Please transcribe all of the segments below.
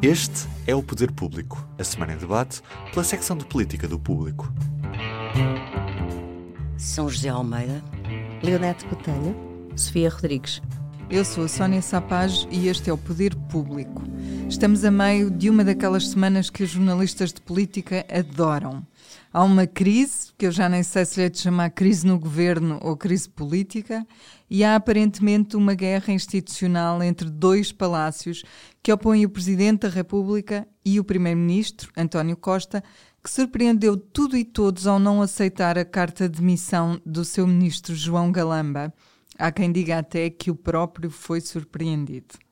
Este é o Poder Público, a semana em debate pela secção de política do Público. São José Almeida, Leonete Botelho, Sofia Rodrigues. Eu sou a Sónia Sapaz e este é o Poder Público. Estamos a meio de uma daquelas semanas que os jornalistas de política adoram. Há uma crise, que eu já nem sei se lhe é de chamar crise no governo ou crise política, e há aparentemente uma guerra institucional entre dois palácios que opõem o Presidente da República e o Primeiro-Ministro, António Costa, que surpreendeu tudo e todos ao não aceitar a carta de missão do seu ministro João Galamba. Há quem diga até que o próprio foi surpreendido.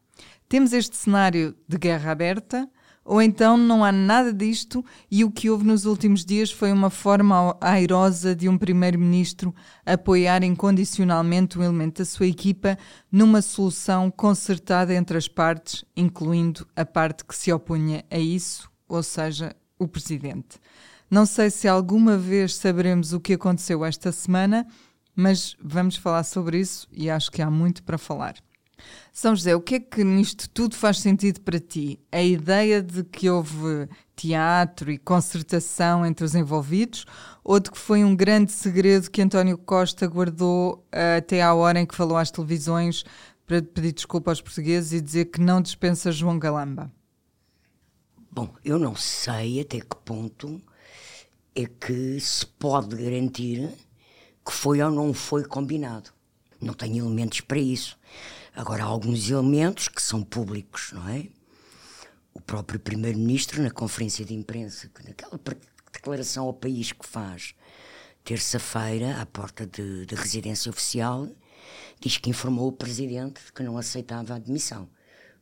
Temos este cenário de guerra aberta, ou então não há nada disto e o que houve nos últimos dias foi uma forma airosa de um primeiro-ministro apoiar incondicionalmente um elemento da sua equipa numa solução concertada entre as partes, incluindo a parte que se opunha a isso, ou seja, o presidente. Não sei se alguma vez saberemos o que aconteceu esta semana, mas vamos falar sobre isso e acho que há muito para falar. São José, o que é que nisto tudo faz sentido para ti? A ideia de que houve teatro e concertação entre os envolvidos ou de que foi um grande segredo que António Costa guardou uh, até à hora em que falou às televisões para pedir desculpa aos portugueses e dizer que não dispensa João Galamba? Bom, eu não sei até que ponto é que se pode garantir que foi ou não foi combinado. Não tenho elementos para isso. Agora, há alguns elementos que são públicos, não é? O próprio Primeiro-Ministro, na conferência de imprensa, naquela declaração ao país que faz terça-feira, à porta de residência oficial, diz que informou o Presidente de que não aceitava a admissão.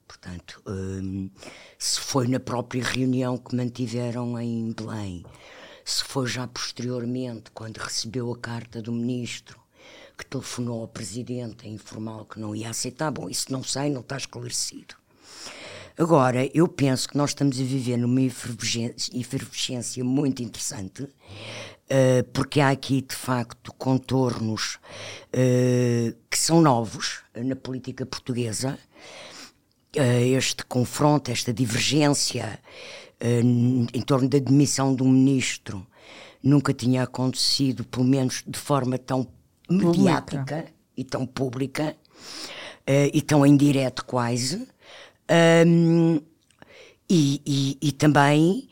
Portanto, hum, se foi na própria reunião que mantiveram em Belém, se foi já posteriormente, quando recebeu a carta do Ministro, que telefonou ao presidente a informá-lo que não ia aceitar. Bom, isso não sei, não está esclarecido. Agora, eu penso que nós estamos a viver numa efervescência muito interessante, uh, porque há aqui, de facto, contornos uh, que são novos na política portuguesa. Este confronto, esta divergência em torno da demissão de um ministro nunca tinha acontecido, pelo menos de forma tão mediática e tão pública uh, e tão em direto quase. Um, e, e, e, também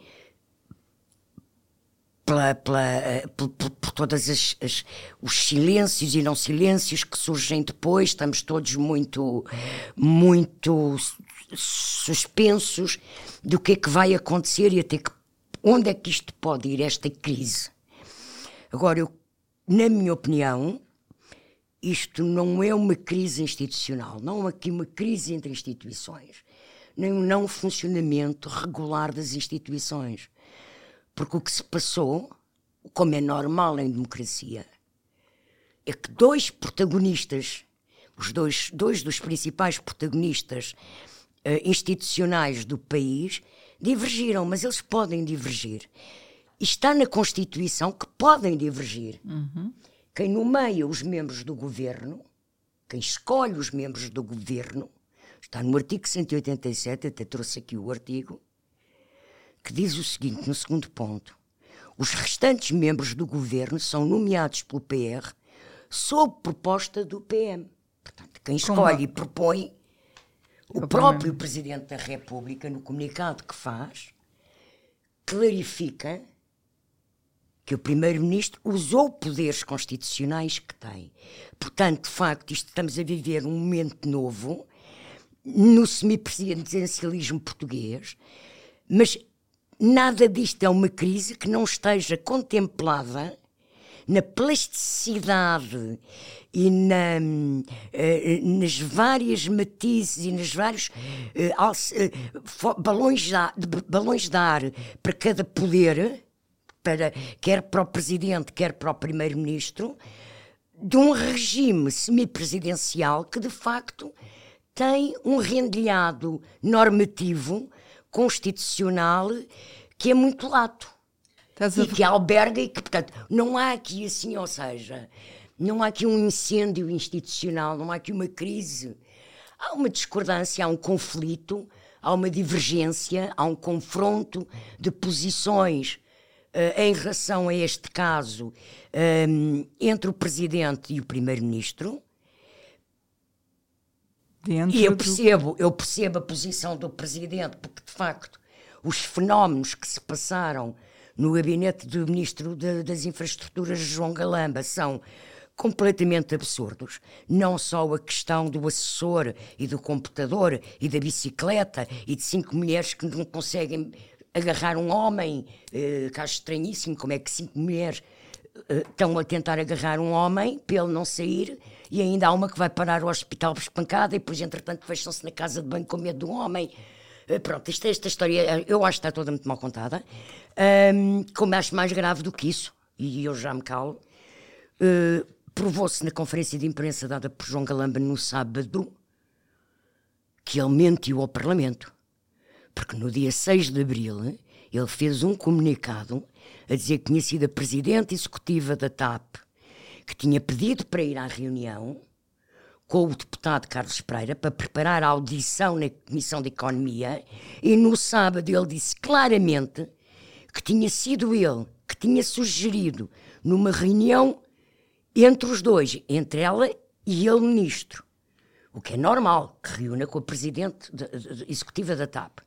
pela, pela, eh, por, por, por, todas as, as, os silêncios e não silêncios que surgem depois, estamos todos muito, muito suspensos do que é que vai acontecer e até que, onde é que isto pode ir, esta crise. Agora, eu na minha opinião, isto não é uma crise institucional, não é aqui uma crise entre instituições, nem um não funcionamento regular das instituições. Porque o que se passou, como é normal em democracia, é que dois protagonistas, os dois, dois dos principais protagonistas uh, institucionais do país, divergiram, mas eles podem divergir está na Constituição que podem divergir. Uhum. Quem nomeia os membros do governo, quem escolhe os membros do governo, está no artigo 187, até trouxe aqui o artigo, que diz o seguinte, no segundo ponto: os restantes membros do governo são nomeados pelo PR sob proposta do PM. Portanto, quem escolhe Como? e propõe, o próprio Presidente da República, no comunicado que faz, clarifica que o Primeiro-Ministro usou poderes constitucionais que tem. Portanto, de facto, estamos a viver um momento novo no semipresidencialismo português, mas nada disto é uma crise que não esteja contemplada na plasticidade e na, uh, nas várias matizes e nos vários balões, de, balões de ar para cada poder para, quer para o presidente, quer para o primeiro-ministro, de um regime semipresidencial que de facto tem um rendilhado normativo constitucional que é muito lato e que alberga e que, portanto, não há aqui assim, ou seja, não há aqui um incêndio institucional, não há aqui uma crise. Há uma discordância, há um conflito, há uma divergência, há um confronto de posições em relação a este caso um, entre o Presidente e o Primeiro-Ministro. E eu percebo, eu percebo a posição do Presidente, porque de facto os fenómenos que se passaram no gabinete do Ministro de, das Infraestruturas, João Galamba, são completamente absurdos. Não só a questão do assessor e do computador e da bicicleta e de cinco mulheres que não conseguem agarrar um homem, eh, que acho estranhíssimo como é que cinco mulheres eh, estão a tentar agarrar um homem para ele não sair e ainda há uma que vai parar ao hospital por espancada e depois entretanto fecham-se na casa de banho com medo do homem. Eh, pronto, esta, esta história eu acho que está toda muito mal contada. Um, como acho mais grave do que isso, e eu já me calo, uh, provou-se na conferência de imprensa dada por João Galamba no sábado que ele mentiu ao Parlamento. Porque no dia 6 de abril ele fez um comunicado a dizer que tinha sido a presidente executiva da TAP que tinha pedido para ir à reunião com o deputado Carlos Pereira para preparar a audição na Comissão de Economia e no sábado ele disse claramente que tinha sido ele que tinha sugerido numa reunião entre os dois, entre ela e ele ministro, o que é normal, que reúna com a presidente de, de, de, executiva da TAP,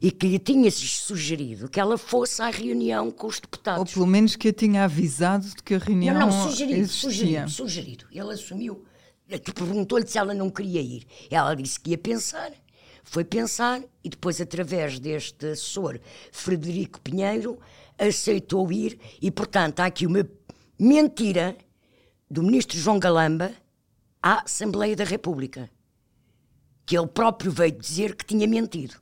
e que lhe tinha sugerido que ela fosse à reunião com os deputados. Ou pelo menos que a tinha avisado de que a reunião não, não, sugerido, existia. sugerido, sugerido. Ele assumiu, perguntou-lhe se ela não queria ir. Ela disse que ia pensar, foi pensar e depois, através deste assessor Frederico Pinheiro, aceitou ir e, portanto, há aqui uma mentira do ministro João Galamba à Assembleia da República, que ele próprio veio dizer que tinha mentido.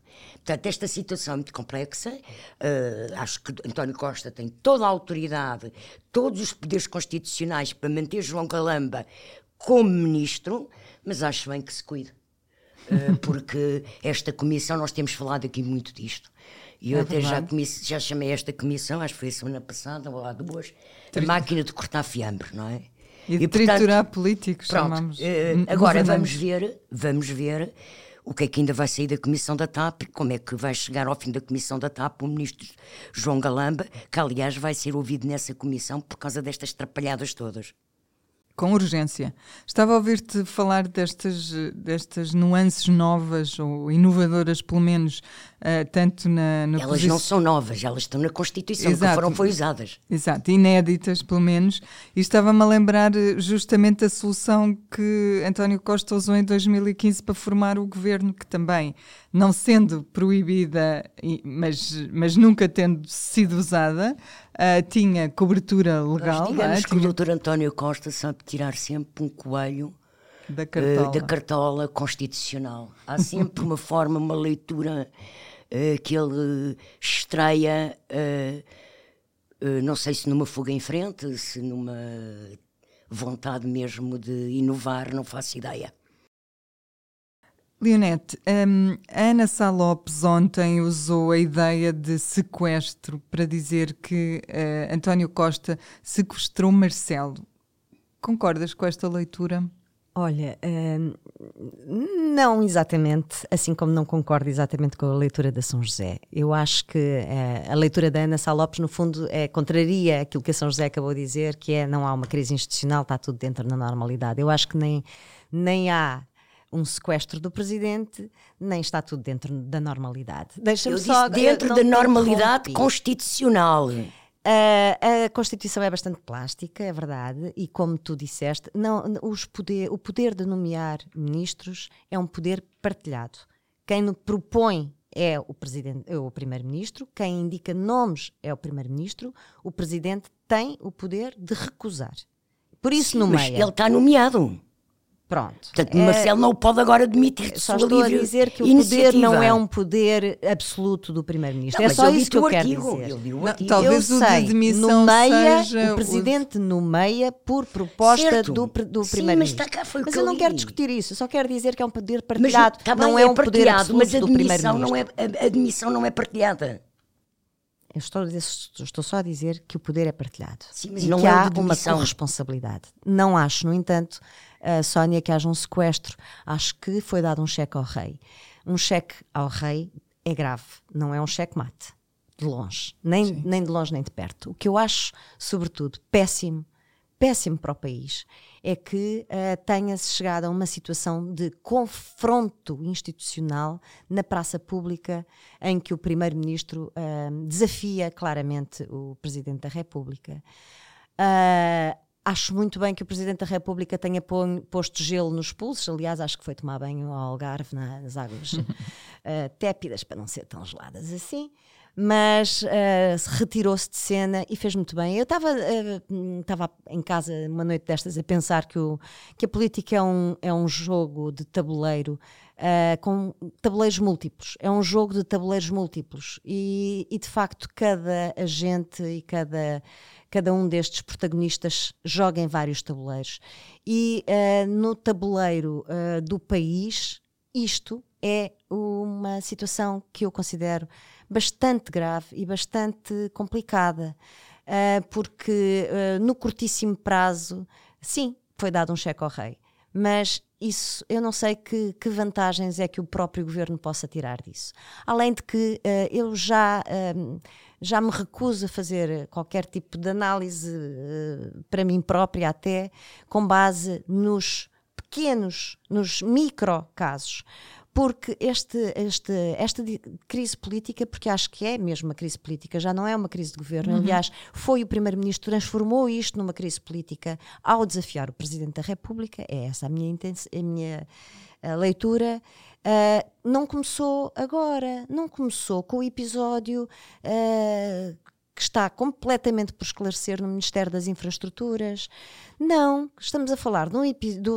Portanto, esta situação é muito complexa. Uh, acho que António Costa tem toda a autoridade, todos os poderes constitucionais para manter João Galamba como ministro, mas acho bem que se cuide. Uh, porque esta comissão, nós temos falado aqui muito disto. E eu é até já, já chamei esta comissão, acho que foi a semana passada ou há duas, a máquina de cortar fiambre, não é? E de e, triturar portanto, políticos, pronto, chamamos. Uh, agora vamos ver, vamos ver o que é que ainda vai sair da Comissão da TAP, como é que vai chegar ao fim da Comissão da TAP? O ministro João Galamba, que aliás vai ser ouvido nessa comissão por causa destas trapalhadas todas com urgência. Estava a ouvir-te falar destas, destas nuances novas ou inovadoras, pelo menos, uh, tanto na, na Elas não são novas, elas estão na Constituição, Exato. que foram foi usadas. Exato, inéditas, pelo menos. E estava-me a lembrar eh, justamente a solução que António Costa usou em 2015 para formar o governo, que também, não sendo proibida, mas, mas nunca tendo sido usada, uh, tinha cobertura legal. Nós digamos é? que tinha... o Dr. António Costa sabe tirar sempre um coelho da cartola. Uh, da cartola constitucional. Há sempre uma forma, uma leitura uh, que ele estreia, não sei se numa fuga em frente, se numa vontade mesmo de inovar, não faço ideia. Leonete, um, Ana Sá Lopes ontem usou a ideia de sequestro para dizer que uh, António Costa sequestrou Marcelo. Concordas com esta leitura? Olha, um, não exatamente, assim como não concordo exatamente com a leitura da São José. Eu acho que uh, a leitura da Ana Sá Lopes, no fundo, é, contraria aquilo que a São José acabou de dizer, que é não há uma crise institucional, está tudo dentro da normalidade. Eu acho que nem, nem há um sequestro do presidente, nem está tudo dentro da normalidade. Deixa-me só dentro da normalidade constitucional. Uh, a Constituição é bastante plástica, é verdade, e como tu disseste, não, os poder, o poder de nomear ministros é um poder partilhado. Quem propõe é o, presidente, é o primeiro-ministro, quem indica nomes é o primeiro-ministro, o presidente tem o poder de recusar. Por isso Sim, nomeia. Mas ele está nomeado. Pronto. Portanto, é, Marcelo não pode agora admitir de Só estou a dizer que o iniciativa. poder não é um poder absoluto do Primeiro-Ministro. É só isso que eu quero dizer. Não, talvez eu o sei, de demissão nomeia, seja o Presidente o... nomeia por proposta certo. do, do Primeiro-Ministro. Mas, tá mas eu não li. quero discutir isso, só quero dizer que é um poder partilhado. Mas, tá não bem, é, um poder absoluto mas a do Primeiro-Ministro. Não é, a admissão não é partilhada. Eu estou, estou, só a dizer que o poder é partilhado Sim, mas e não que é há uma corresponsabilidade. Não acho, no entanto, uh, Sónia, que haja um sequestro. Acho que foi dado um cheque ao rei. um cheque ao rei é grave, não é um cheque-mate, de longe, nem, nem de longe nem de perto. O que eu acho, sobretudo, péssimo, péssimo para o país, é que uh, tenha-se chegado a uma situação de confronto institucional na praça pública, em que o Primeiro-Ministro uh, desafia claramente o Presidente da República. Uh, Acho muito bem que o Presidente da República tenha posto gelo nos pulsos. Aliás, acho que foi tomar banho ao Algarve nas águas uh, tépidas, para não ser tão geladas assim. Mas uh, retirou-se de cena e fez muito bem. Eu estava uh, em casa uma noite destas a pensar que, o, que a política é um, é um jogo de tabuleiro uh, com tabuleiros múltiplos. É um jogo de tabuleiros múltiplos. E, e de facto, cada agente e cada cada um destes protagonistas joga em vários tabuleiros. E uh, no tabuleiro uh, do país, isto é uma situação que eu considero bastante grave e bastante complicada, porque no curtíssimo prazo, sim, foi dado um cheque ao rei, mas isso eu não sei que, que, vantagens é que o próprio governo possa tirar disso. Além de que uh, eu já, uh, já me recuso a fazer qualquer tipo de análise uh, para mim própria, até com base nos pequenos, nos micro casos porque este, este, esta crise política, porque acho que é mesmo uma crise política, já não é uma crise de governo. Uhum. Aliás, foi o Primeiro-Ministro transformou isto numa crise política ao desafiar o Presidente da República. É essa a minha, a minha a leitura. Uh, não começou agora, não começou com o episódio uh, que está completamente por esclarecer no Ministério das Infraestruturas. Não, estamos a falar de, um,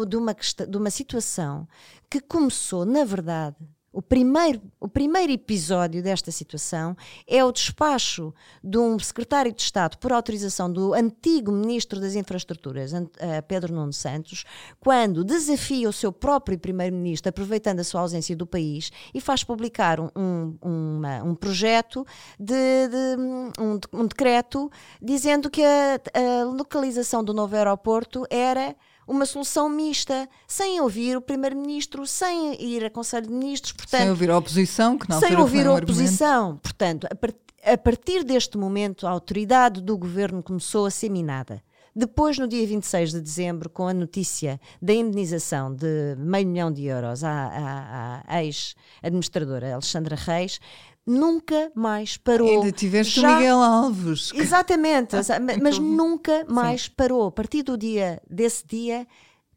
de, uma, de uma situação que começou, na verdade, o primeiro, o primeiro episódio desta situação é o despacho de um secretário de Estado por autorização do antigo Ministro das Infraestruturas, eh, Pedro Nuno Santos, quando desafia o seu próprio Primeiro-Ministro, aproveitando a sua ausência do país, e faz publicar um, um, uma, um projeto, de, de um, um, decreto, dizendo que a, a localização do novo aeroporto era uma solução mista, sem ouvir o Primeiro-Ministro, sem ir a Conselho de Ministros. Portanto, sem ouvir a oposição, que não Sem ouvir a oposição. Portanto, a, part a partir deste momento, a autoridade do governo começou a ser minada. Depois, no dia 26 de dezembro, com a notícia da indenização de meio milhão de euros à, à, à ex-administradora Alexandra Reis, nunca mais parou. Ainda tiveste Já... o Miguel Alves. Exatamente, mas nunca mais Sim. parou. A partir do dia desse dia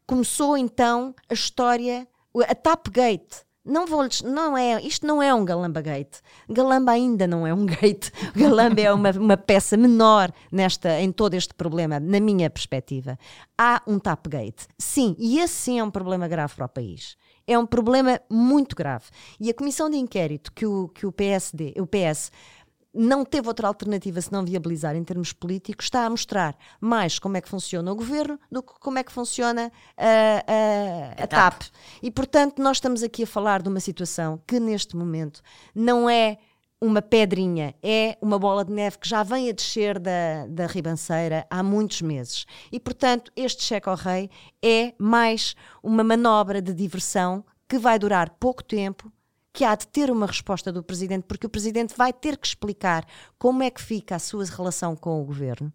começou então a história, a Tapgate. Não vou não é, isto não é um Galamba Gate. Galamba ainda não é um gate. Galamba é uma, uma peça menor nesta, em todo este problema, na minha perspectiva. Há um Tapgate. Sim, e esse sim é um problema grave para o país é um problema muito grave. E a comissão de inquérito que o, que o PSD, o PS não teve outra alternativa se não viabilizar em termos políticos, está a mostrar mais como é que funciona o governo do que como é que funciona a, a, a, TAP. E, portanto, nós estamos aqui a falar de uma situação que, neste momento, não é uma pedrinha, é uma bola de neve que já vem a descer da, da ribanceira há muitos meses. E, portanto, este cheque ao rei é mais uma manobra de diversão que vai durar pouco tempo, que há de ter uma resposta do Presidente, porque o Presidente vai ter que explicar como é que fica a sua relação com o Governo.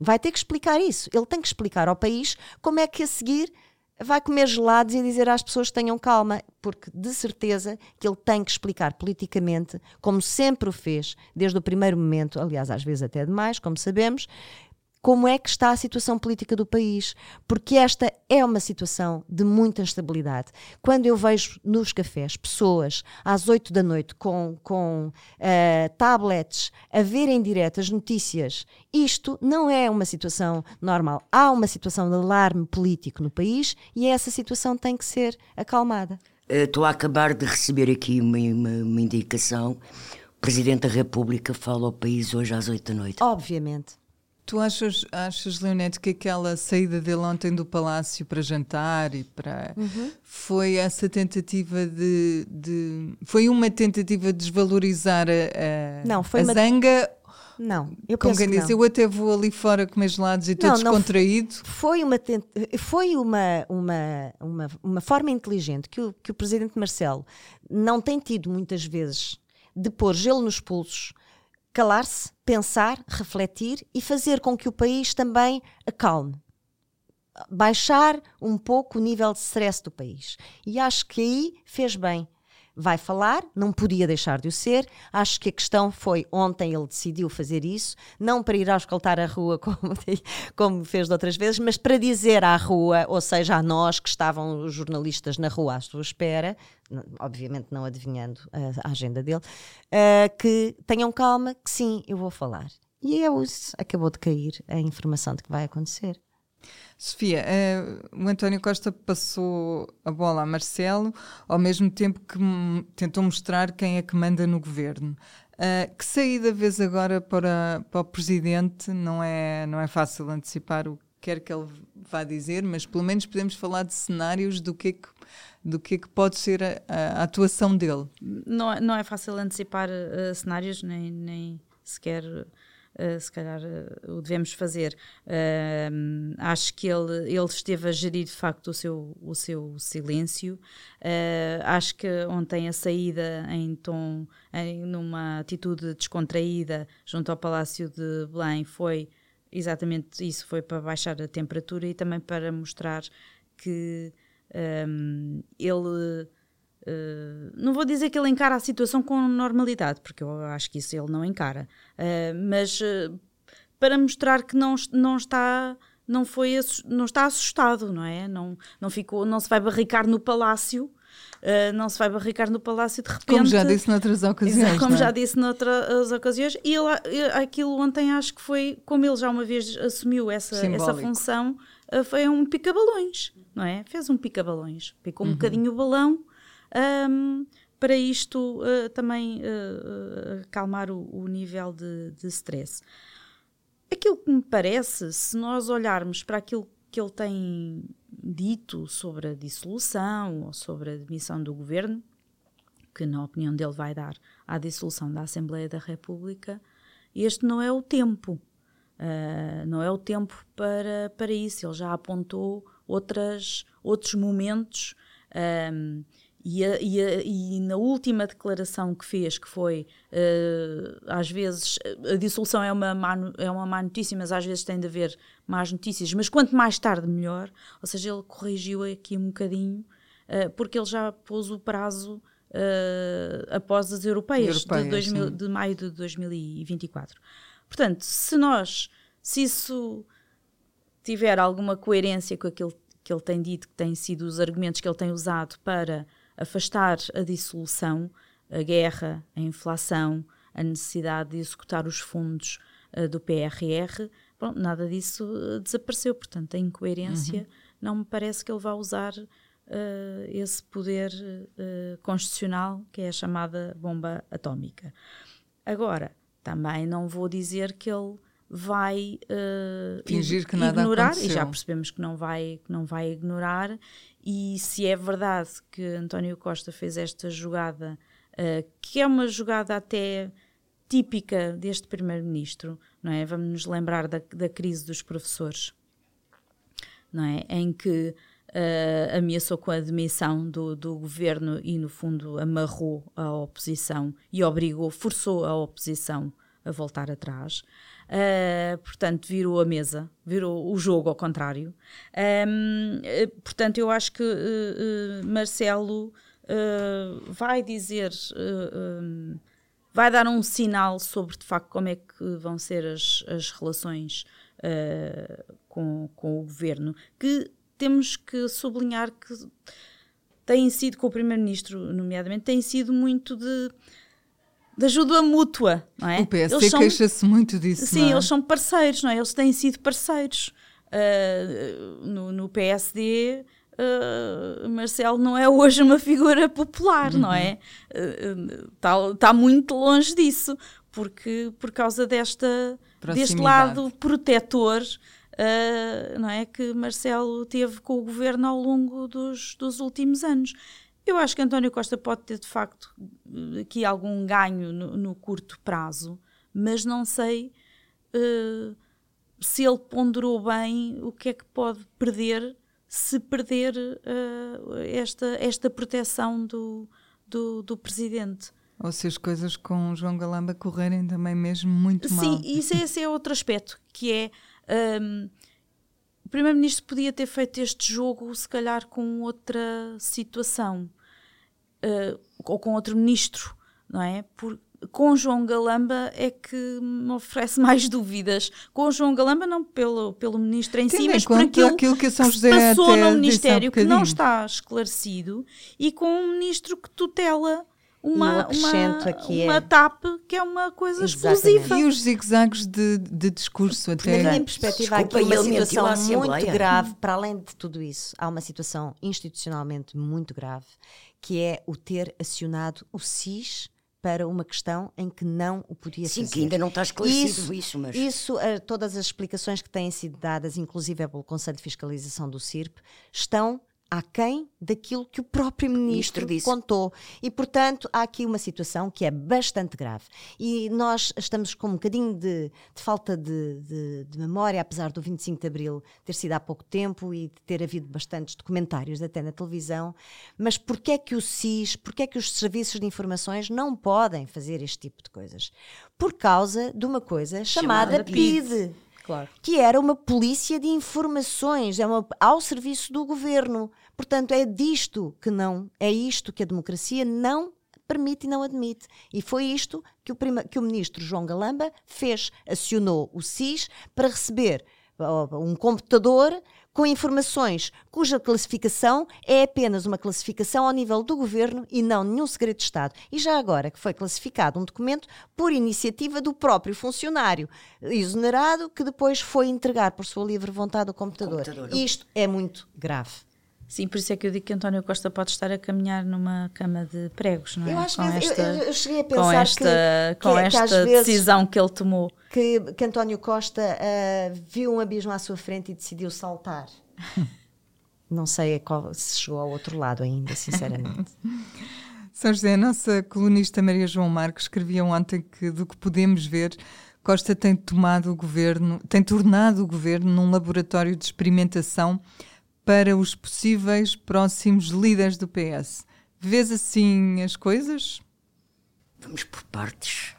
Vai ter que explicar isso. Ele tem que explicar ao país como é que a seguir vai comer gelados e dizer às pessoas que tenham calma, porque de certeza que ele tem que explicar politicamente, como sempre o fez, desde o primeiro momento, aliás, às vezes até demais, como sabemos, como é que está a situação política do país, porque esta é uma situação de muita instabilidade. Quando eu vejo nos cafés pessoas às 8 da noite com, com uh, tablets a verem direto as notícias, isto não é uma situação normal. Há uma situação de alarme político no país e essa situação tem que ser acalmada. Estou a acabar de receber aqui uma, uma, uma indicação. O Presidente da República fala ao país hoje às 8 da noite. Obviamente. Tu achas, achas, Leonete, que aquela saída dele ontem do palácio para jantar e para. Uhum. foi essa tentativa de, de, foi uma tentativa de desvalorizar a, a, Não, foi a uma... zanga? Não, eu Como penso que diz, não. eu até vou ali fora comer gelados e estou descontraído. Foi uma, tent- foi uma, uma, uma, uma forma inteligente que o, que o presidente Marcelo não tem tido muitas vezes de pôr gelo nos pulsos, calar-se, pensar, refletir e fazer com que o país também acalme. Baixar um pouco o nível de stress do país. E acho que aí fez bem. Vai falar, não podia deixar de o ser. Acho que a questão foi ontem ele decidiu fazer isso, não para ir auscultar a rua como, como fez de outras vezes, mas para dizer à rua, ou seja, a nós que estavam os jornalistas na rua à sua espera, obviamente não adivinhando a, agenda dele, ah, que tenham calma, que sim, eu vou falar. E é isso, acabou de cair a informação de que vai acontecer. Sofia, eh, o António Costa passou a bola a Marcelo, ao mesmo tempo que tentou mostrar quem é que manda no governo. Eh, que saída vês agora para, para o presidente? Não é, não é fácil antecipar o que quer que ele vá dizer, mas pelo menos podemos falar de cenários do que é que, do que, é que pode ser a, a- atuação dele. não, é- não é fácil antecipar eh, cenários, nem, nem sequer eh, se calhar eh, o devemos fazer. Eh, acho que ele, ele esteve a gerir de facto o seu, o seu silêncio. Acho que ontem a saída em tom, em, numa atitude descontraída junto ao Palácio de Belém foi exatamente isso, foi para baixar a temperatura e também para mostrar que ehm, ele Uh, não vou dizer que ele encara a situação com normalidade, porque eu acho que isso ele não encara, Uh, mas uh, para mostrar que não, não está não foi não está assustado, não é? Não, não ficou, não se vai barricar no palácio, uh, não se vai barricar no palácio de repente. Como já disse noutras ocasiões. Como é? já disse noutras ocasiões, e ele, eh, aquilo ontem acho que foi, como ele já uma vez assumiu essa, essa Simbólico. função, eh, foi um pica-balões, não é? Fez um pica-balões, picou Uhum. um bocadinho o balão ahm, para isto eh, também eh, acalmar o, o nível de, de stress. Aquilo que me parece, se nós olharmos para aquilo que ele tem dito sobre a dissolução ou sobre a demissão do governo, que na opinião dele vai dar à dissolução da Assembleia da República, este não é o tempo. Ah, não é o tempo para, para isso. Ele já apontou outras, outros momentos. E, a- e a- e na última declaração que fez, que foi ah, às vezes a dissolução é uma, má, é uma má notícia, mas às vezes tem de haver más notícias, mas quanto mais tarde melhor. Ou seja, ele corrigiu aqui um bocadinho, ah, porque ele já pôs o prazo ah, após as europeias, Europeias, de, 2000 sim. de maio de 2024. Portanto, se nós, se isso tiver alguma coerência com aquilo que ele tem dito, que têm sido os argumentos que ele tem usado para afastar a dissolução, a guerra, a inflação, a necessidade de executar os fundos eh, do PRR, bom, nada disso eh, desapareceu. Portanto, a incoerência não me parece que ele vá usar eh, esse poder constitucional que é a chamada bomba atómica. Agora, também não vou dizer que ele vai Fingir que nada ignorar, e aconteceu. já percebemos que não vai, que não vai ignorar, e se é verdade que António Costa fez esta jogada, eh, que é uma jogada até típica deste primeiro-ministro, não é? Vamos nos lembrar da, da crise dos professores, não é? Em que eh, ameaçou com a demissão do, do governo e, no fundo, amarrou a oposição e obrigou, forçou a oposição a voltar atrás. Eh, portanto, virou a mesa, virou o jogo ao contrário. Ehm, eh, portanto, eu acho que eh, Marcelo vai dizer. em, vai dar um sinal sobre de facto como é que vão ser as, as relações eh, com, com o governo, que temos que sublinhar que têm sido, com o Primeiro-Ministro, nomeadamente, têm sido muito de, de ajuda mútua, não é? O PSD queixa-se muito disso. Sim, não é? eles são parceiros, não é? Eles têm sido parceiros. Ah, no, no PSD, ah, Marcelo não é hoje uma figura popular, não é? Está tá muito longe disso, porque por causa desta, deste lado protetor. ah, não é que Marcelo teve com o governo ao longo dos, dos últimos anos. Eu acho que António Costa pode ter de facto aqui algum ganho no, no curto prazo, mas não sei uh, se ele ponderou bem o que é que pode perder se perder uh, esta, esta proteção do, do, do presidente. Ou se as coisas com João Galamba correrem também mesmo muito Sim, mal. Sim, isso esse é outro aspecto, que é um, o Primeiro-Ministro podia ter feito este jogo se calhar com outra situação, uh, ou com outro ministro, não é? Por, com João Galamba é que me oferece mais dúvidas. Com João Galamba, não pelo, pelo ministro em Tendo si, mas por aquilo, aquilo que, São José que passou no Ministério um que não está esclarecido e com um ministro que tutela uma, uma, aqui uma é... TAP que é uma coisa Exatamente. explosiva. E os zigzags de, de discurso até. Na minha perspectiva, há aqui uma situação muito grave, para além de tudo isso, há uma situação institucionalmente muito grave, que é o ter acionado o SIS para uma questão em que não o podia Sim, fazer. Sim, que ainda não está esclarecido isso, isso mas... Isso, uh, todas as explicações que têm sido dadas, inclusive pelo Conselho de Fiscalização do CIRP, estão aquém daquilo que o próprio ministro, ministro contou. E, portanto, há aqui uma situação que é bastante grave. E nós estamos com um bocadinho de, de falta de, de, de, memória, apesar do 25 de Abril ter sido há pouco tempo e de ter havido bastantes documentários até na televisão. Mas porquê é que o SIS, porquê é que os serviços de informações não podem fazer este tipo de coisas? Por causa de uma coisa chamada, chamada PID. PID. Claro. Que era uma polícia de informações, é uma, ao serviço do governo. Portanto, é disto que não, é isto que a democracia não permite e não admite. E foi isto que o, prima, que o ministro João Galamba fez. Acionou o SIS para receber um computador com informações cuja classificação é apenas uma classificação ao nível do governo e não nenhum segredo de Estado. E já agora que foi classificado um documento por iniciativa do próprio funcionário exonerado que depois foi entregar por sua livre vontade o computador. computador. Isto é muito grave. Sim, por isso é que eu digo que António Costa pode estar a caminhar numa cama de pregos, não é? Eu acho com que esta, eu, eu, cheguei a pensar com esta, que, com que, esta que decisão que ele tomou. Que, que António Costa uh, viu um abismo à sua frente e decidiu saltar. não sei qual, se chegou ao outro lado ainda, sinceramente. São José, a nossa colunista Maria João Marques escrevia ontem que, do que podemos ver, Costa tem tomado o governo, tem tornado o governo num laboratório de experimentação para os possíveis próximos líderes do PS. Vês assim as coisas? Vamos por partes.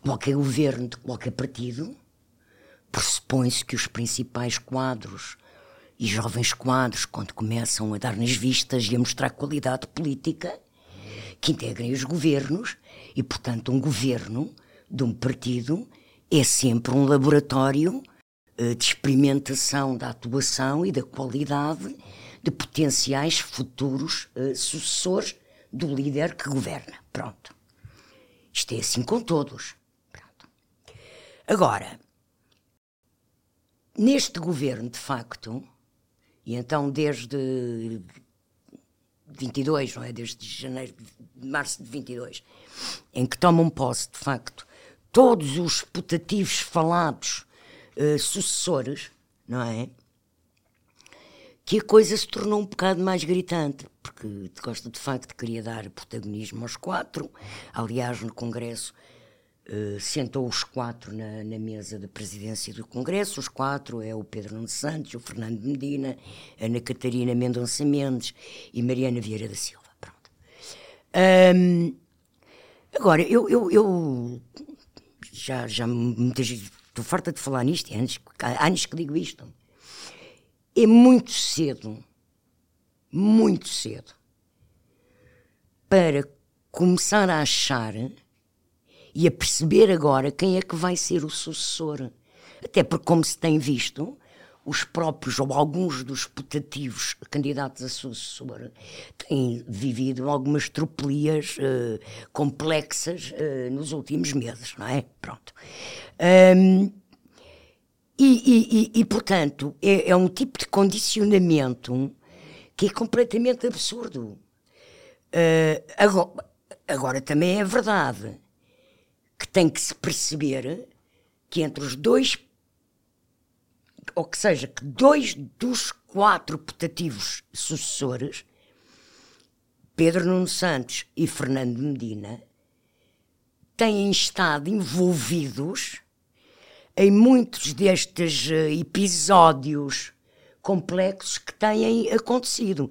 Qualquer governo de qualquer partido pressupõe-se que os principais quadros e jovens quadros, quando começam a dar nas vistas e a mostrar qualidade política, que integrem os governos, e portanto, um governo de um partido é sempre um laboratório de experimentação da atuação e da qualidade de potenciais futuros uh, sucessores do líder que governa. Pronto. Isto é assim com todos. Pronto. Agora, neste governo, de facto, e então desde 22, não é? Desde janeiro, de março de 22, em que tomam posse, de facto, todos os putativos falados uh, sucessores, não é? Que a coisa se tornou um bocado mais gritante, porque Costa de facto queria dar protagonismo aos quatro. Aliás, no Congresso uh, sentou os quatro na, na, mesa da presidência do Congresso. Os quatro é o Pedro Nuno Santos, o Fernando Medina, Ana Catarina Mendonça Mendes e Mariana Vieira da Silva. Pronto. Um, agora, eu, eu, eu já, já muitas Estou farta de falar nisto, é anos, há anos que digo isto. É muito cedo, muito cedo, para começar a achar e a perceber agora quem é que vai ser o sucessor. Até porque, como se tem visto, os próprios ou alguns dos putativos candidatos a sucessor têm vivido algumas tropelias uh, complexas uh, nos últimos meses, não é? Pronto. Um, e, e, e, portanto, é, é, um tipo de condicionamento que é completamente absurdo. Uh, agora, agora, também é verdade que tem que se perceber que entre os dois, ou que seja, que dois dos quatro putativos sucessores, Pedro Nuno Santos e Fernando Medina, têm estado envolvidos em muitos destes uh, episódios complexos que têm acontecido.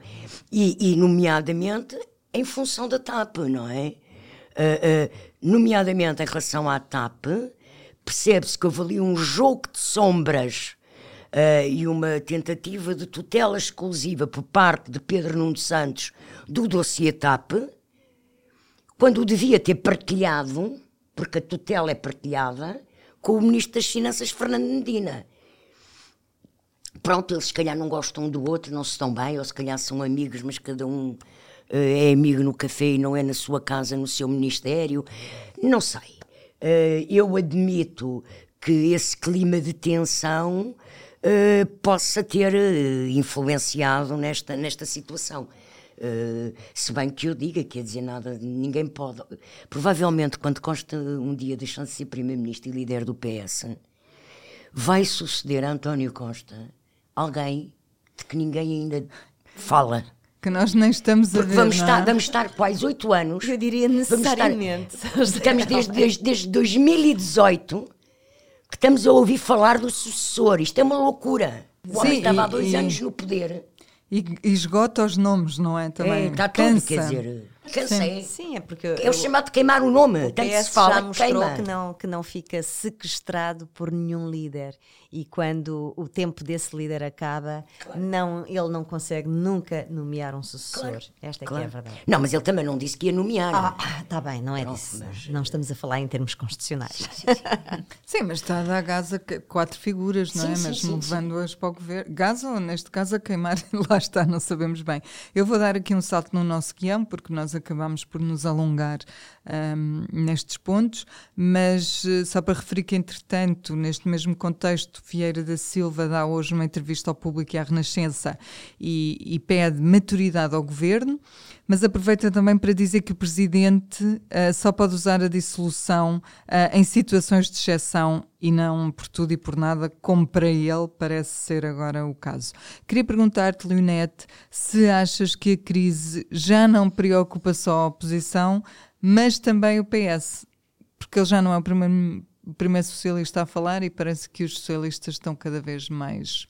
E, e, nomeadamente, em função da TAP, não é? Uh, uh, nomeadamente em relação à TAP, percebe-se que houve ali um jogo de sombras uh, e uma tentativa de tutela exclusiva por parte de Pedro Nuno Santos do dossiê TAP, quando o devia ter partilhado, porque a tutela é partilhada, com o Ministro das Finanças, Fernando Medina. Pronto, eles se calhar não gostam um do outro, não se estão bem, ou se calhar são amigos, mas cada um uh, é amigo no café e não é na sua casa, no seu ministério. Não sei. Uh, eu admito que esse clima de tensão uh, possa ter influenciado nesta, nesta situação. Uh, se bem que eu diga, quer dizer nada, ninguém pode. Provavelmente, quando Costa um dia deixando de ser Primeiro-Ministro e líder do PS, vai suceder a António Costa alguém de que ninguém ainda fala. Que nós nem estamos Porque a ver. Vamos, não estar, é? vamos estar quase oito anos. Eu diria necessariamente. Estamos desde, desde, desde 2018 que estamos a ouvir falar do sucessor. Isto é uma loucura. O homem estava há dois e- anos no poder. E, e esgota os nomes, não é? Também É, está tudo, cansa. quer dizer. Cansa. Sim. É, Sim, é porque é o chamado de queimar o nome. O Tanto PS se fala já que mostrou queima. que não, que não fica sequestrado por nenhum líder. E quando o tempo desse líder acaba, não, ele não consegue nunca nomear um sucessor. Claro. Esta é Claro. que é a verdade. Não, mas ele também não disse que ia nomear. Ah, está bem, não é disso. Não estamos a falar em termos constitucionais. Sim, mas está a dar gás a que- quatro figuras, não é? Sim, sim, sim, levando-as para o governo. Gás ou, neste caso, a queimar, lá está, não sabemos bem. Eu vou dar aqui um salto no nosso guião, porque nós acabamos por nos alongar ahm, nestes pontos, mas eh, só para referir que, entretanto, neste mesmo contexto, Vieira da Silva dá hoje uma entrevista ao público e à Renascença e, e pede maturidade ao governo, mas aproveita também para dizer que o presidente ah, só pode usar a dissolução ah, em situações de exceção e não por tudo e por nada, como para ele parece ser agora o caso. Queria perguntar-te, Leonete, se achas que a crise já não preocupa só a oposição, mas também o PS, porque ele já não é o primeiro, o primeiro socialista a falar e parece que os socialistas estão cada vez mais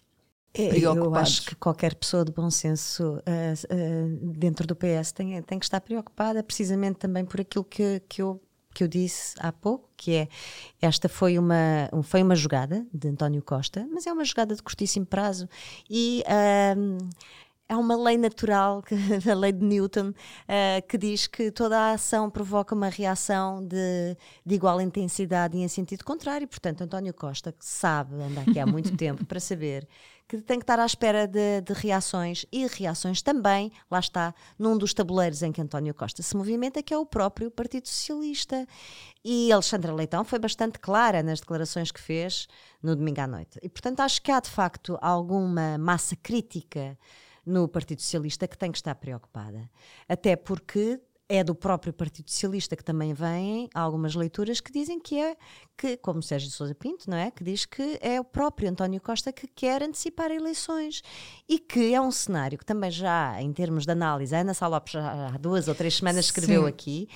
Eu preocupados. acho que qualquer pessoa de bom senso ah, ah, dentro do PS tem, tem que estar preocupada, precisamente também por aquilo que, que, eu, que eu disse há pouco, que é esta foi uma, um- foi uma jogada de António Costa, mas é uma jogada de curtíssimo prazo e. ah, Há uma lei natural, que- a lei de Newton, ah, que diz que toda a ação provoca uma reação de, de igual intensidade e em sentido contrário. Portanto, António Costa, que sabe, anda aqui há muito tempo para saber que tem que estar à espera de, de reações e reações também, lá está, num dos tabuleiros em que António Costa se movimenta, que é o próprio Partido Socialista. E Alexandra Leitão foi bastante clara nas declarações que fez no domingo à noite. E, portanto, acho que há de facto alguma massa crítica no Partido Socialista que tem que estar preocupada. Até porque é do próprio Partido Socialista que também vêm algumas leituras que dizem que é que, como Sérgio de Sousa Pinto, não é? Que diz que é o próprio António Costa que quer antecipar eleições e que é um cenário que também já, em termos de análise, a Ana Sá Lopes já há duas ou três semanas escreveu Sim. aqui,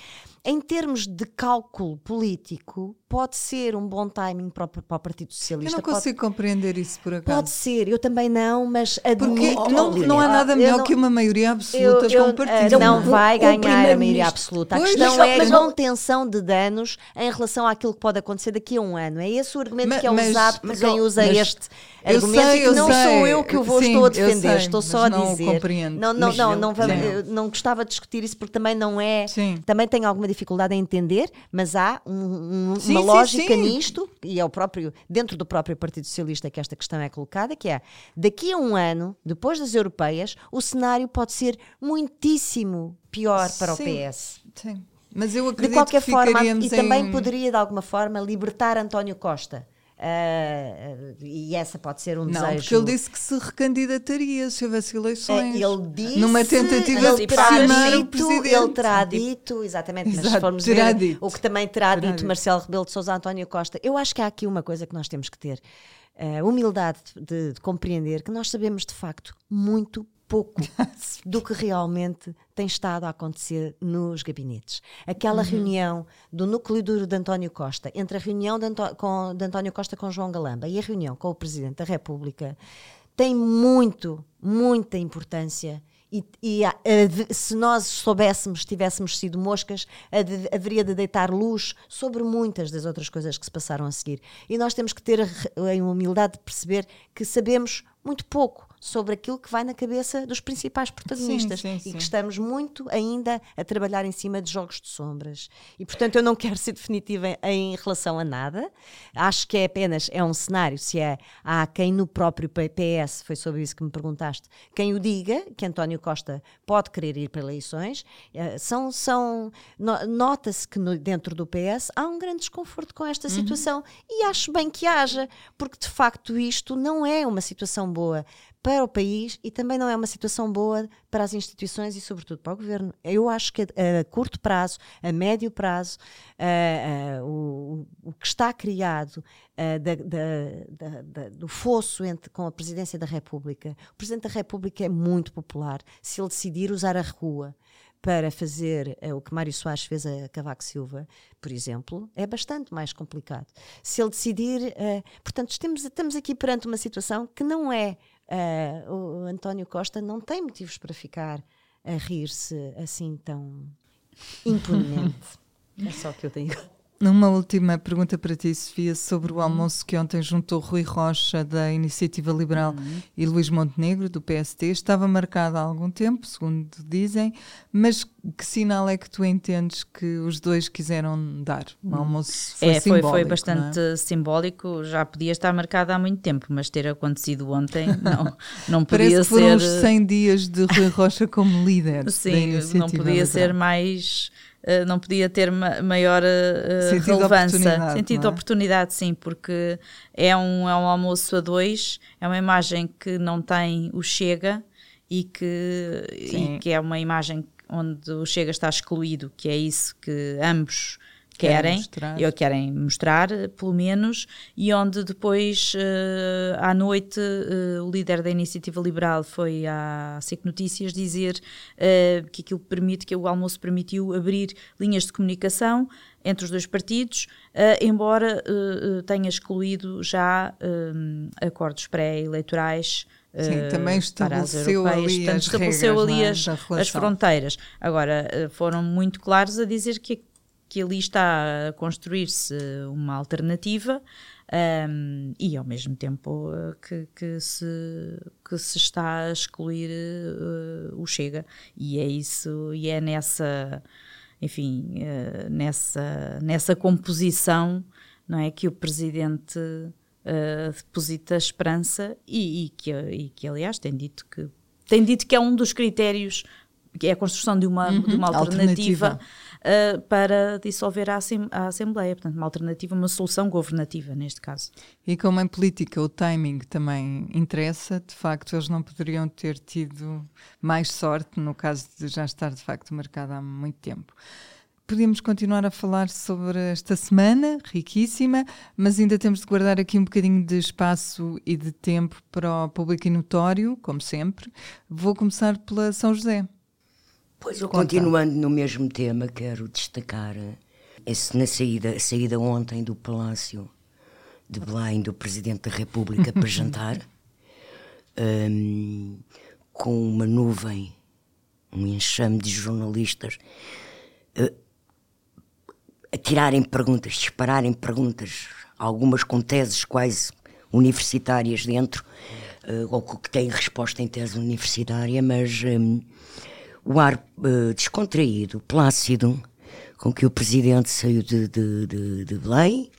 em termos de cálculo político, pode ser um bom timing para o, para o Partido Eu Socialista. não pode- consigo compreender isso por acaso. Pode ser, eu também não, mas Porque admito. não, não há nada eu melhor não- que uma maioria absoluta eu, eu, com um partido. ah, Então, não o- vai o ganhar a maioria absoluta. A Pois, questão é a não- contenção de danos em relação àquilo que pode acontecer daqui a um ano. É esse o argumento Ma- que é mas- usado por mas, quem usa mas este eu argumento sei, e que não sei. sou eu que o vou, Sim, estou a defender, sei, estou mas só a não dizer. compreendo. Não, não, Mas não, não- não, vamos- não gostava de discutir isso porque também não é. Sim. Também tenho alguma dificuldade em entender, mas há um- um- Sim, uma sim, lógica nisto, e é o próprio, dentro do próprio Partido Socialista que esta questão é colocada, que é daqui a um ano, depois das europeias, o cenário pode ser muitíssimo pior para o PS. Sim. Mas eu De acredito qualquer que forma, e também poderia de alguma forma libertar António Costa. Ah, e essa pode ser um Não, desejo. porque ele disse que se recandidataria se houvesse É, eleições. Ele disse, Numa tentativa de pressionar o presidente. Ele terá dito, exatamente, mas se Exato, formos ver dito. o que também terá, Terá dito, dito. Marcelo Rebelo de Sousa António Costa, eu acho que há aqui uma coisa que nós temos que ter. A humildade de, de compreender que nós sabemos de facto muito pouco do que realmente tem estado a acontecer nos gabinetes. Aquela uhum. reunião do núcleo duro de António Costa, entre a reunião de, Antó com, de António Costa com João Galamba e a reunião com o Presidente da República, tem muito, muita importância e, e a, a, se nós soubéssemos, tivéssemos sido moscas, a, haveria de deitar luz sobre muitas das outras coisas que se passaram a seguir. E nós temos que ter a humildade de perceber que sabemos muito pouco sobre aquilo que vai na cabeça dos principais protagonistas sim, sim, e que estamos muito ainda a trabalhar em cima de jogos de sombras. E portanto eu não quero ser definitiva em, em relação a nada. Acho que é apenas é um cenário se é há quem no próprio PS, foi sobre isso que me perguntaste, quem o diga que António Costa pode querer ir para eleições, eh, são são nota-se que no, dentro do PS há um grande desconforto com esta uhum. situação e acho bem que haja, porque de facto isto não é uma situação boa para o país e também não é uma situação boa para as instituições e, sobretudo, para o governo. Eu acho que a, a curto prazo, a médio prazo, a, a, o, o, que está criado da, da, da, do fosso entre, com a Presidência da República. O Presidente da República é muito popular. Se ele decidir usar a rua para fazer uh, o que Mário Soares fez a Cavaco Silva, por exemplo, é bastante mais complicado. Se ele decidir. Uh, portanto, estamos, estamos aqui perante uma situação que não é Uh, o António Costa não tem motivos para ficar a rir-se assim tão impunemente. é só o que eu tenho. Uma última pergunta para ti, Sofia, sobre o almoço que ontem juntou Rui Rocha, da Iniciativa Liberal, uhum. e Luís Montenegro, do PST. Estava marcado há algum tempo, segundo dizem, mas que sinal é que tu entendes que os dois quiseram dar? O almoço foi é, simbólico, foi, foi bastante é? simbólico, já podia estar marcado há muito tempo, mas ter acontecido ontem não, não podia Parece que foram ser... os 100 dias de Rui Rocha como líder Sim, não podia Liberal. ser mais eh, não podia ter ma maior uh, sentido relevância. Oportunidade, sentido de é? oportunidade, sim, porque é um, é um almoço a dois, é uma imagem que não tem o Chega e que, e que é uma imagem onde o Chega está excluído, que é isso que ambos querem, mostrar. ou querem mostrar, pelo menos, e onde depois, uh, à noite, uh, o líder da Iniciativa Liberal foi à SIC Notícias dizer uh, que aquilo permite, que o almoço permitiu abrir linhas de comunicação entre os dois partidos, embora tenha excluído já acordos pré-eleitorais Sim, também estabeleceu ali, Portanto, as, estabeleceu regras, ali as, as, fronteiras. Agora, foram muito claros a dizer que que ali está a construir-se uma alternativa um, e ao mesmo tempo uh, que, que, se, que se está a excluir uh, o Chega e é isso e é nessa enfim uh, nessa nessa composição não é que o presidente uh, deposita esperança e, e, que e que aliás tem dito que tem dito que é um dos critérios que é a construção de uma, uhum, de uma alternativa, alternativa. Uh, para dissolver a, Assem a, Assembleia. Portanto, uma alternativa, uma solução governativa, neste caso. E como em política o timing também interessa, de facto, eles não poderiam ter tido mais sorte no caso de já estar, de facto, marcado há muito tempo. Podíamos continuar a falar sobre esta semana, riquíssima, mas ainda temos de guardar aqui um bocadinho de espaço e de tempo para o público e notório, como sempre. Vou começar pela São José. Pois eu, continuando no mesmo tema, quero destacar esse, na saída, a saída ontem do Palácio de Belém do Presidente da República para jantar, um, com uma nuvem, um enxame de jornalistas uh, a tirarem perguntas, dispararem perguntas, algumas com teses quase universitárias dentro, uh, ou que têm resposta em tese universitária, mas. Um, o ar uh, descontraído, plácido, com que o presidente saiu de, de, de, de Belém,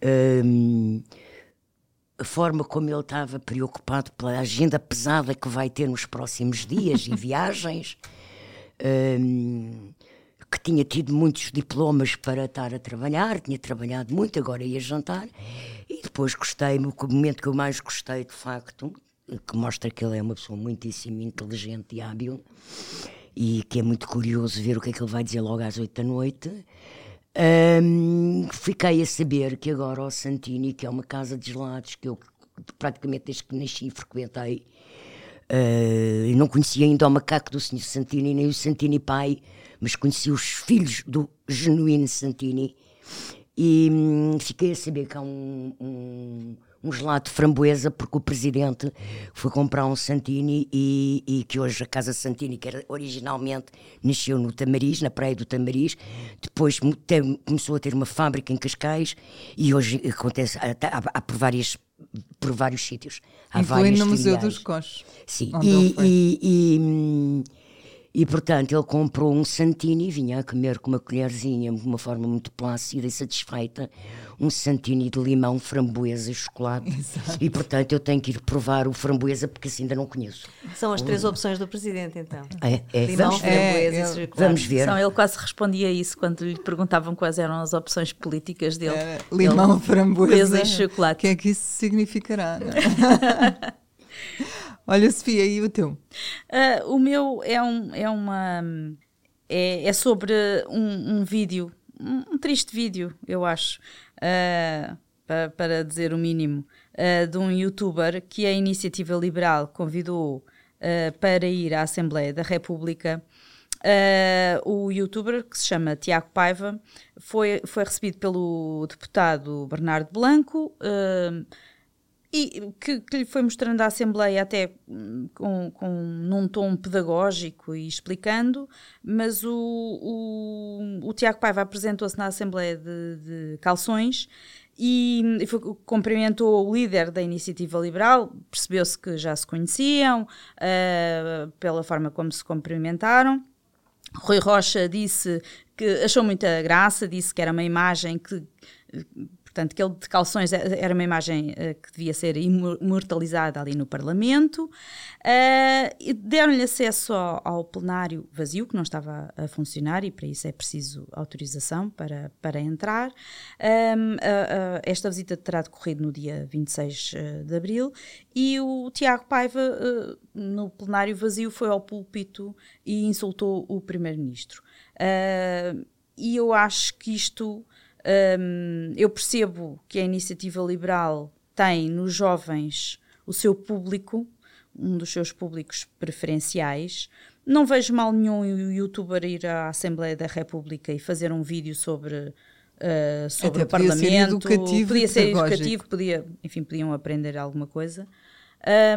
um, ehm, a forma como ele estava preocupado pela agenda pesada que vai ter nos próximos dias e viagens, um, ehm, que tinha tido muitos diplomas para estar a trabalhar, tinha trabalhado muito, agora ia jantar, e depois gostei, o momento que eu mais gostei de facto, que mostra que ele é uma pessoa muitíssimo inteligente e hábil, e que é muito curioso ver o que é que ele vai dizer logo às oito da noite. Um, fiquei a saber que agora o Santini, que é uma casa de gelados que eu praticamente desde que nasci frequentei, Uh, não conhecia ainda o macaco do Sr. Santini, nem o Santini pai, mas conheci os filhos do genuíno Santini. E hum, fiquei a saber que há um, um, um gelado de framboesa, porque o presidente foi comprar um Santini e, e, que hoje a Casa Santini, que era, originalmente nasceu no Tamariz, na Praia do Tamariz, depois tem, começou a ter uma fábrica em Cascais e hoje acontece há, há, há por várias por vários sítios. Há Incluindo no Museu dos Coches. Sim, e, e, e, hum, e, portanto, ele comprou um Santini e vinha a comer com uma colherzinha, de uma forma muito plácida e satisfeita, um Santini de limão, framboesa e chocolate. Exato. E, portanto, eu tenho que ir provar o framboesa porque assim ainda não conheço. São as três opções do presidente, então. É, é. Limão, vamos, framboesa é, e chocolate. Vamos ver. Não, ele quase respondia isso quando lhe perguntavam quais eram as opções políticas dele. É, limão, ele, framboesa e chocolate. O que é que isso significará? Olha, Sofia, e o teu? Uh, o meu é, um, é uma. É, é sobre um, um vídeo, um, um, triste vídeo, eu acho, uh, para, para, dizer o mínimo, uh, de um youtuber que a Iniciativa Liberal convidou para ir à Assembleia da República. o youtuber, que se chama Tiago Paiva, foi, foi recebido pelo deputado Bernardo Blanco e que, que, lhe foi mostrando à Assembleia até hum, com, com, num tom pedagógico e explicando, mas o, o, o Tiago Paiva apresentou-se na Assembleia de, de Calções e, e foi, cumprimentou o líder da Iniciativa Liberal, percebeu-se que já se conheciam uh, pela forma como se cumprimentaram. Rui Rocha disse que achou muita graça, disse que era uma imagem que Portanto, que ele de calções é, era uma imagem uh, que devia ser imortalizada ali no Parlamento. Uh, Deram-lhe acesso ao, ao, plenário vazio, que não estava a funcionar, e para isso é preciso autorização para, para entrar. Um, uh, esta visita terá decorrido no dia 26 de abril e o Tiago Paiva, no plenário vazio, foi ao púlpito e insultou o Primeiro-Ministro. e eu acho que isto um, eu percebo que a iniciativa liberal tem nos jovens o seu público, um dos seus públicos preferenciais. Não vejo mal nenhum o youtuber ir à Assembleia da República e fazer um vídeo sobre, uh, sobre o Parlamento. Ser educativo podia ser educativo, podia, enfim, podiam aprender alguma coisa.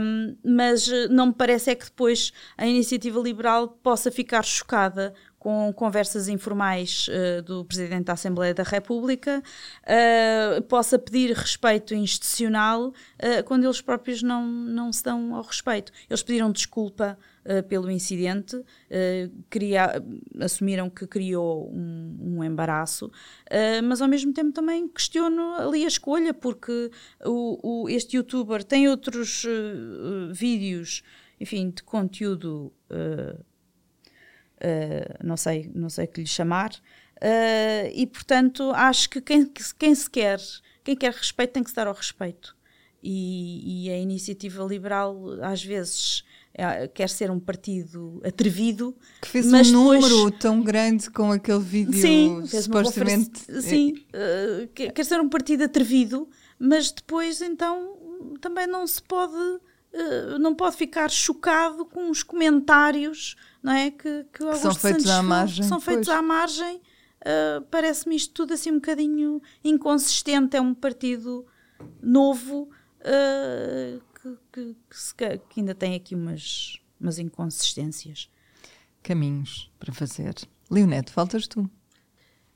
Um, mas não me parece é que depois a iniciativa liberal possa ficar chocada com conversas informais uh, do Presidente da Assembleia da República, uh, possa pedir respeito institucional uh, quando eles próprios não, não se dão ao respeito. Eles pediram desculpa pelo incidente, criar, assumiram que criou um, um embaraço, mas ao mesmo tempo também questiono ali a escolha, porque o, o este youtuber tem outros vídeos, enfim, de conteúdo uh, não sei, não sei que lhe chamar, uh, e portanto acho que quem, quem se quer, quem quer respeito tem que se dar ao respeito. E, e a iniciativa liberal às vezes é, quer ser um partido atrevido que fez um número tão grande com aquele vídeo sim, supostamente sim uh, quer ser um partido atrevido mas depois então também não se pode uh, não pode ficar chocado com os comentários não é? Que, que, que são feitos Santos à margem. São feitos pois. à margem. Uh, Parece-me isto tudo assim um bocadinho inconsistente. É um partido novo uh, que, que, que, que, ainda tem aqui umas, umas inconsistências. Caminhos para fazer. Leonete, faltas tu.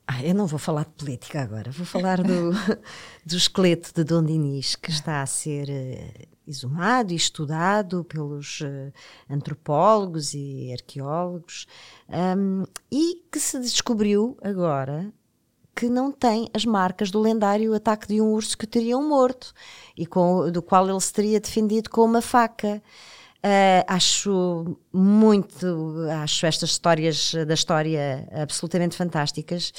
Ah, eu não vou falar de política agora, vou falar do, do esqueleto de Dom Dinis, que está a ser uh, exumado e estudado pelos uh, antropólogos e arqueólogos, um, e que se descobriu agora que não tem as marcas do lendário ataque de um urso que teriam morto e com, do qual ele se teria defendido com uma faca. Uh, acho muito, acho estas histórias da história absolutamente fantásticas,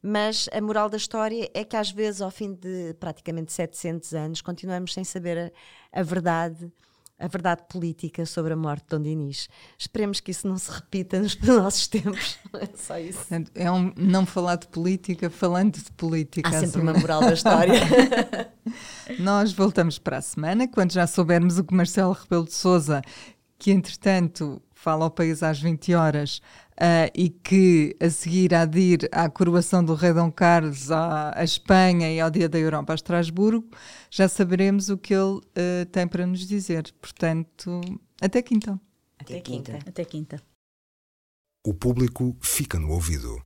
mas a moral da história é que às vezes, ao fim de praticamente 700 anos, continuamos sem saber a, a verdade a verdade política sobre a morte de Dom Dinis. Esperemos que isso não se repita nos nossos tempos. É só isso. É um não falar de política, falando de política. Há sempre assim. uma moral da história. Nós voltamos para a semana, quando já soubermos o que Marcelo Rebelo de Souza que entretanto fala ao país às 20 horas uh, e que a seguir há de ir à coroação do rei Dom Carlos à, à, Espanha e ao Dia da Europa a Estrasburgo, já saberemos o que ele uh, tem para nos dizer. Portanto, até quinta. Até quinta. Até quinta. O público fica no ouvido.